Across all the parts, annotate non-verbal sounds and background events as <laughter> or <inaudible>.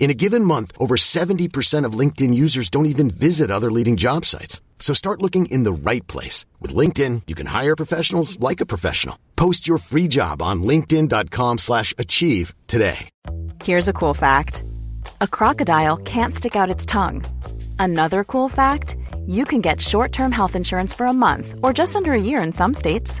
In a given month, over 70% of LinkedIn users don't even visit other leading job sites. So start looking in the right place. With LinkedIn, you can hire professionals like a professional. Post your free job on linkedin.com slash achieve today. Here's a cool fact. A crocodile can't stick out its tongue. Another cool fact, you can get short-term health insurance for a month or just under a year in some states.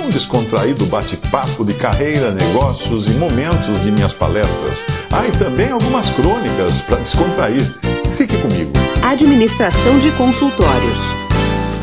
um descontraído bate-papo de carreira, negócios e momentos de minhas palestras. Ah, e também algumas crônicas para descontrair. Fique comigo. Administração de consultórios.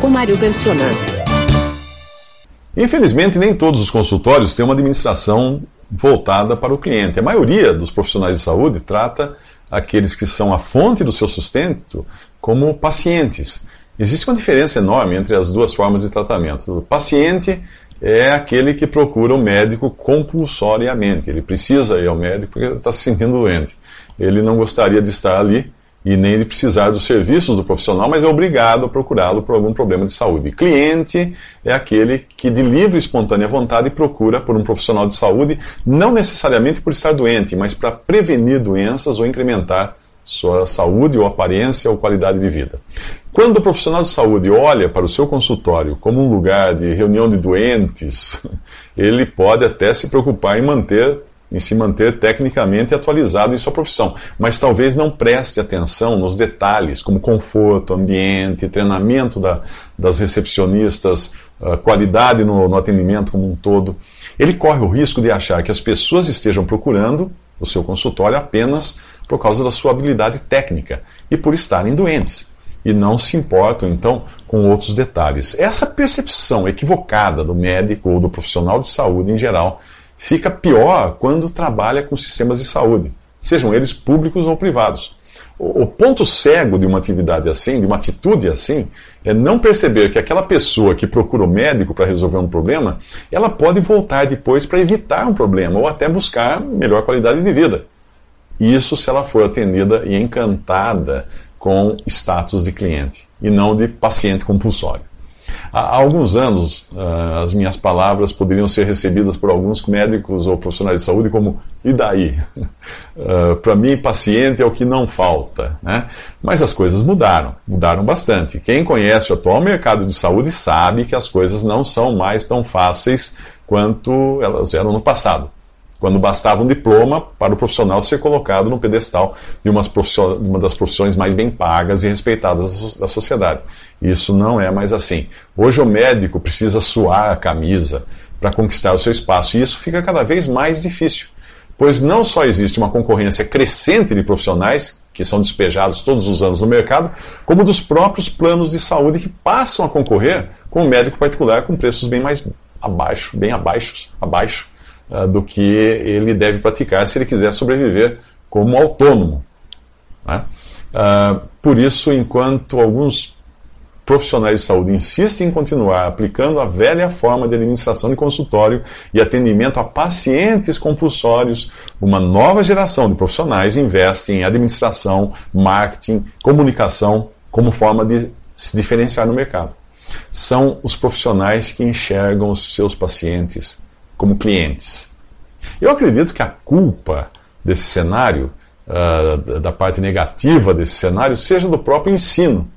Com Mário Persona. Infelizmente, nem todos os consultórios têm uma administração voltada para o cliente. A maioria dos profissionais de saúde trata aqueles que são a fonte do seu sustento como pacientes. Existe uma diferença enorme entre as duas formas de tratamento. O paciente é aquele que procura o médico compulsoriamente. Ele precisa ir ao médico porque está se sentindo doente. Ele não gostaria de estar ali e nem de precisar dos serviços do profissional, mas é obrigado a procurá-lo por algum problema de saúde. Cliente é aquele que, de livre e espontânea vontade, procura por um profissional de saúde, não necessariamente por estar doente, mas para prevenir doenças ou incrementar sua saúde ou aparência ou qualidade de vida. Quando o profissional de saúde olha para o seu consultório como um lugar de reunião de doentes, <laughs> ele pode até se preocupar em manter em se manter tecnicamente atualizado em sua profissão, mas talvez não preste atenção nos detalhes, como conforto, ambiente, treinamento da, das recepcionistas, qualidade no, no atendimento como um todo. Ele corre o risco de achar que as pessoas estejam procurando o seu consultório apenas por causa da sua habilidade técnica e por estarem doentes. E não se importam, então, com outros detalhes. Essa percepção equivocada do médico ou do profissional de saúde em geral fica pior quando trabalha com sistemas de saúde, sejam eles públicos ou privados. O ponto cego de uma atividade assim, de uma atitude assim, é não perceber que aquela pessoa que procura o médico para resolver um problema, ela pode voltar depois para evitar um problema ou até buscar melhor qualidade de vida. Isso se ela for atendida e encantada com status de cliente e não de paciente compulsório. Há alguns anos, uh, as minhas palavras poderiam ser recebidas por alguns médicos ou profissionais de saúde como e daí? <laughs> Uh, Para mim, paciente é o que não falta. Né? Mas as coisas mudaram, mudaram bastante. Quem conhece o atual mercado de saúde sabe que as coisas não são mais tão fáceis quanto elas eram no passado quando bastava um diploma para o profissional ser colocado no pedestal de, uma das profissões mais bem pagas e respeitadas da sociedade. Isso não é mais assim. Hoje o médico precisa suar a camisa para conquistar o seu espaço e isso fica cada vez mais difícil, pois não só existe uma concorrência crescente de profissionais que são despejados todos os anos no mercado, como dos próprios planos de saúde que passam a concorrer com o médico particular com preços bem mais abaixo, bem abaixo, abaixo uh, do que ele deve praticar se ele quiser sobreviver como autônomo. Né? Uh, por isso, enquanto alguns profissionais de saúde insistem em continuar aplicando a velha forma de administração de consultório e atendimento a pacientes compulsórios, uma nova geração de profissionais investe em administração, marketing, comunicação como forma de se diferenciar no mercado. São os profissionais que enxergam os seus pacientes como clientes. Eu acredito que a culpa desse cenário, uh, da parte negativa desse cenário, seja do próprio ensino.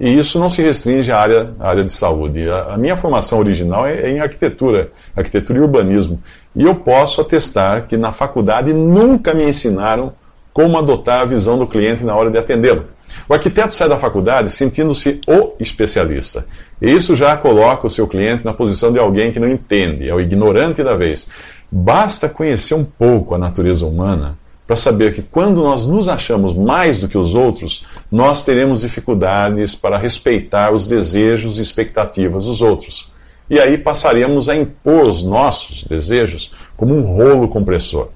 E isso não se restringe à área, à área de saúde. A, a minha formação original é, é, em arquitetura, arquitetura e urbanismo. E eu posso atestar que na faculdade nunca me ensinaram como adotar a visão do cliente na hora de atendê-lo. O arquiteto sai da faculdade sentindo-se o especialista. E isso já coloca o seu cliente na posição de alguém que não entende, é o ignorante da vez. Basta conhecer um pouco a natureza humana para saber que quando nós nos achamos mais do que os outros, nós teremos dificuldades para respeitar os desejos e expectativas dos outros. E aí passaremos a impor os nossos desejos como um rolo compressor.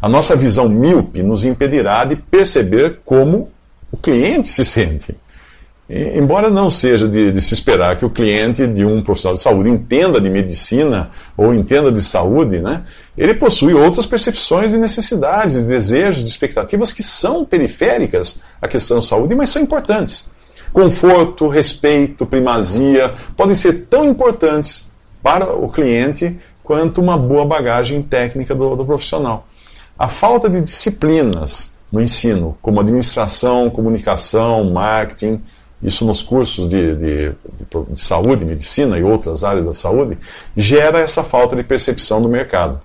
A nossa visão míope nos impedirá de perceber como o cliente se sente. E, embora não seja de, de, se esperar que o cliente de um profissional de saúde entenda de medicina ou entenda de saúde, né, ele possui outras percepções e necessidades, de desejos, de expectativas que são periféricas à questão de saúde, mas são importantes. Conforto, respeito, primazia podem ser tão importantes para o cliente quanto uma boa bagagem técnica do, do profissional. A falta de disciplinas no ensino, como administração, comunicação, marketing, isso nos cursos de, de, de, saúde, medicina e outras áreas da saúde, gera essa falta de percepção do mercado.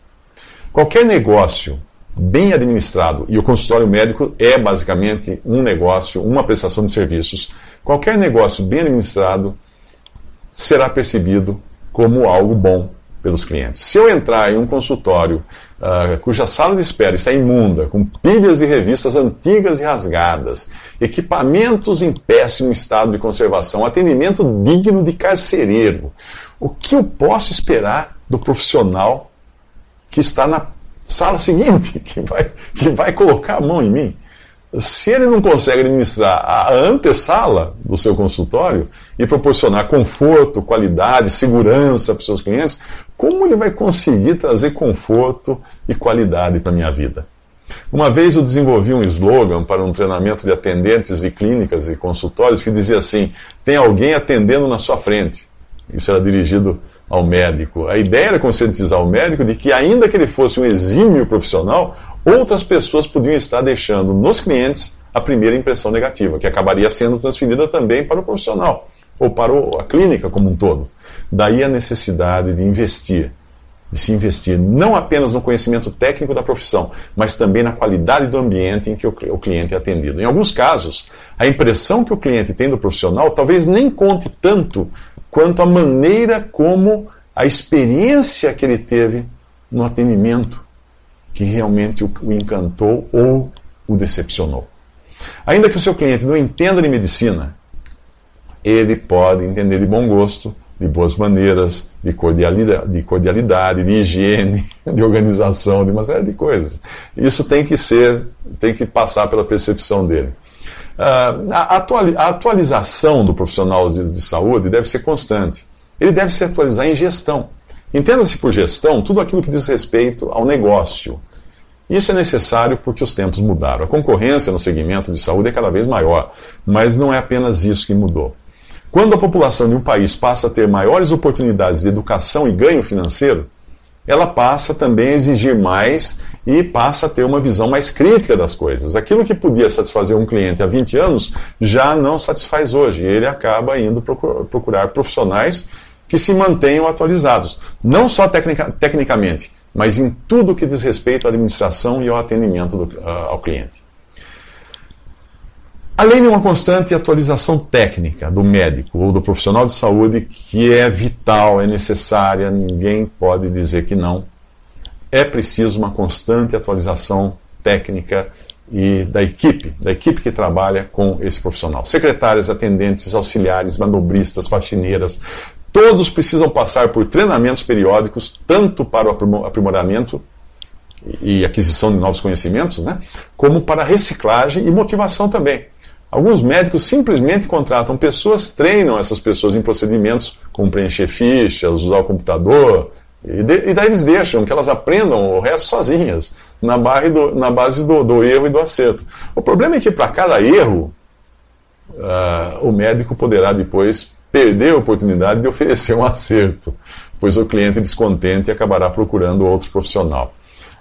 Qualquer negócio bem administrado, e o consultório médico é basicamente um negócio, uma prestação de serviços, qualquer negócio bem administrado será percebido como algo bom pelos clientes. Se eu entrar em um consultório uh, cuja sala de espera está imunda, com pilhas e revistas antigas e rasgadas, equipamentos em péssimo estado de conservação, atendimento digno de carcereiro, o que eu posso esperar do profissional que está na sala seguinte, <laughs> que vai, que vai colocar a mão em mim? Se ele não consegue administrar a antessala do seu consultório e proporcionar conforto, qualidade, segurança para os seus clientes, como ele vai conseguir trazer conforto e qualidade para a minha vida? Uma vez eu desenvolvi um slogan para um treinamento de atendentes de clínicas e consultórios que dizia assim: tem alguém atendendo na sua frente. Isso era dirigido ao médico. A ideia era conscientizar o médico de que, ainda que ele fosse um exímio profissional, outras pessoas podiam estar deixando nos clientes a primeira impressão negativa, que acabaria sendo transferida também para o profissional ou para a clínica como um todo. Daí a necessidade de investir, de se investir não apenas no conhecimento técnico da profissão, mas também na qualidade do ambiente em que o cliente é atendido. Em alguns casos, a impressão que o cliente tem do profissional talvez nem conte tanto quanto a maneira como a experiência que ele teve no atendimento que realmente o encantou ou o decepcionou. Ainda que o seu cliente não entenda de medicina, ele pode entender de bom gosto, de boas maneiras, de cordialidade, de, cordialidade, de higiene, <laughs> de organização, de uma série de coisas. Isso tem que ser, tem que passar pela percepção dele. Uh, a, atualização do profissional de saúde deve ser constante. Ele deve se atualizar em gestão. Entenda-se por gestão tudo aquilo que diz respeito ao negócio. Isso é necessário porque os tempos mudaram. A concorrência no segmento de saúde é cada vez maior, mas não é apenas isso que mudou. Quando a população de um país passa a ter maiores oportunidades de educação e ganho financeiro, ela passa também a exigir mais e passa a ter uma visão mais crítica das coisas. Aquilo que podia satisfazer um cliente há 20 anos já não satisfaz hoje. Ele acaba indo procurar profissionais que se mantenham atualizados, não só tecnica, tecnicamente, mas em tudo que diz respeito à administração e ao atendimento do, uh, ao cliente. Além de uma constante atualização técnica do médico ou do profissional de saúde, que é vital, é necessária, ninguém pode dizer que não, é preciso uma constante atualização técnica e da equipe, da equipe que trabalha com esse profissional. Secretárias, atendentes, auxiliares, manobristas, faxineiras, Todos precisam passar por treinamentos periódicos, tanto para o aprimoramento e aquisição de novos conhecimentos, né, como para reciclagem e motivação também. Alguns médicos simplesmente contratam pessoas, treinam essas pessoas em procedimentos como preencher fichas, usar o computador, e, de, e daí eles deixam que elas aprendam o resto sozinhas, na, do, na base do, do, erro e do acerto. O problema é que para cada erro, uh, o médico poderá depois perder a oportunidade de oferecer um acerto, pois o cliente descontente acabará procurando outro profissional.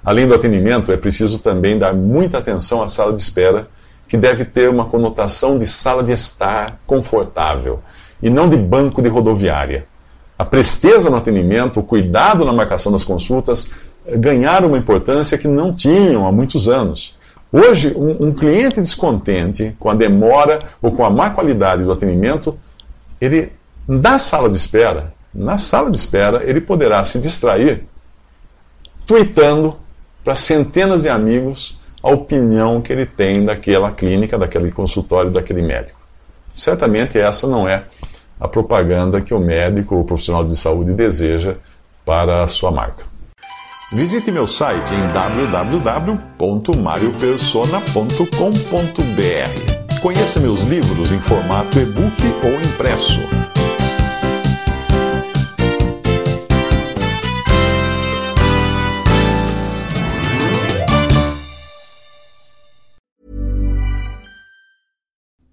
Além do atendimento, é preciso também dar muita atenção à sala de espera, que deve ter uma conotação de sala de estar confortável e não de banco de rodoviária. A presteza no atendimento, o cuidado na marcação das consultas ganharam uma importância que não tinham há muitos anos. Hoje, um, um cliente descontente com a demora ou com a má qualidade do atendimento ele, na sala de espera, na sala de espera, ele poderá se distrair tweetando para centenas de amigos a opinião que ele tem daquela clínica, daquele consultório, daquele médico. Certamente essa não é a propaganda que o médico ou profissional de saúde deseja para a sua marca. Visite meu site em www.mariopersona.com.br. Conheça meus livros em formato e-book ou impresso.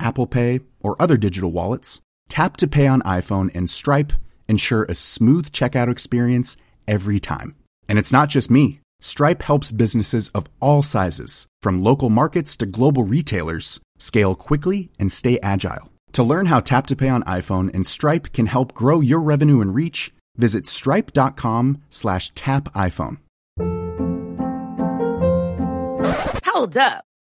Apple Pay, or other digital wallets, Tap to Pay on iPhone and Stripe ensure a smooth checkout experience every time. And it's not just me. Stripe helps businesses of all sizes, from local markets to global retailers, scale quickly and stay agile. To learn how Tap to Pay on iPhone and Stripe can help grow your revenue and reach, visit stripe.com slash tap iPhone. Hold up.